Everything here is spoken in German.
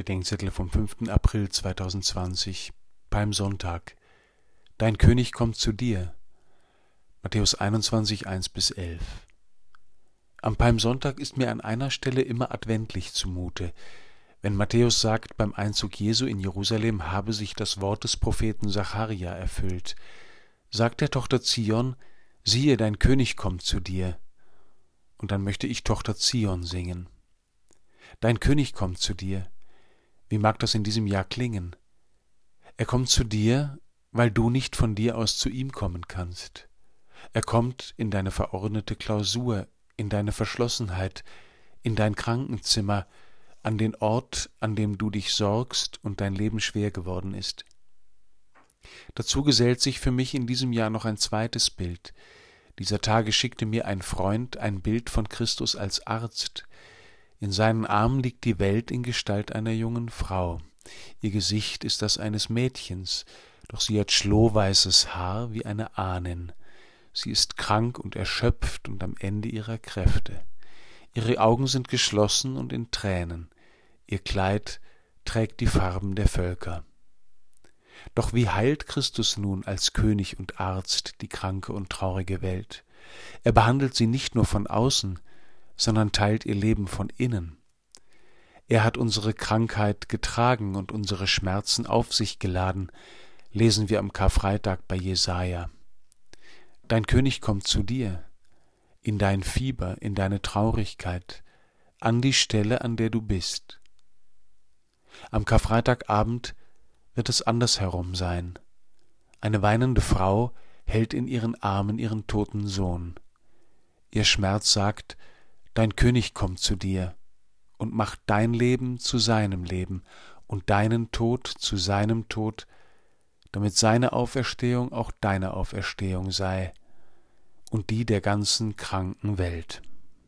Bedenkzettel vom 5. April 2020, Palmsonntag. Dein König kommt zu dir. Matthäus 21, 1 bis 11. Am Palmsonntag ist mir an einer Stelle immer adventlich zumute. Wenn Matthäus sagt, beim Einzug Jesu in Jerusalem habe sich das Wort des Propheten Zacharia erfüllt, sagt der Tochter Zion, siehe, dein König kommt zu dir. Und dann möchte ich Tochter Zion singen. Dein König kommt zu dir. Wie mag das in diesem Jahr klingen? Er kommt zu dir, weil du nicht von dir aus zu ihm kommen kannst. Er kommt in deine verordnete Klausur, in deine Verschlossenheit, in dein Krankenzimmer, an den Ort, an dem du dich sorgst und dein Leben schwer geworden ist. Dazu gesellt sich für mich in diesem Jahr noch ein zweites Bild. Dieser Tage schickte mir ein Freund ein Bild von Christus als Arzt. In seinen Armen liegt die Welt in Gestalt einer jungen Frau. Ihr Gesicht ist das eines Mädchens, doch sie hat schlohweißes Haar wie eine Ahnen. Sie ist krank und erschöpft und am Ende ihrer Kräfte. Ihre Augen sind geschlossen und in Tränen. Ihr Kleid trägt die Farben der Völker. Doch wie heilt Christus nun als König und Arzt die kranke und traurige Welt? Er behandelt sie nicht nur von außen, sondern teilt ihr Leben von innen. Er hat unsere Krankheit getragen und unsere Schmerzen auf sich geladen, lesen wir am Karfreitag bei Jesaja. Dein König kommt zu dir, in dein Fieber, in deine Traurigkeit, an die Stelle, an der du bist. Am Karfreitagabend wird es andersherum sein. Eine weinende Frau hält in ihren Armen ihren toten Sohn. Ihr Schmerz sagt, Dein König kommt zu dir und macht dein Leben zu seinem Leben und deinen Tod zu seinem Tod, damit seine Auferstehung auch deine Auferstehung sei und die der ganzen kranken Welt.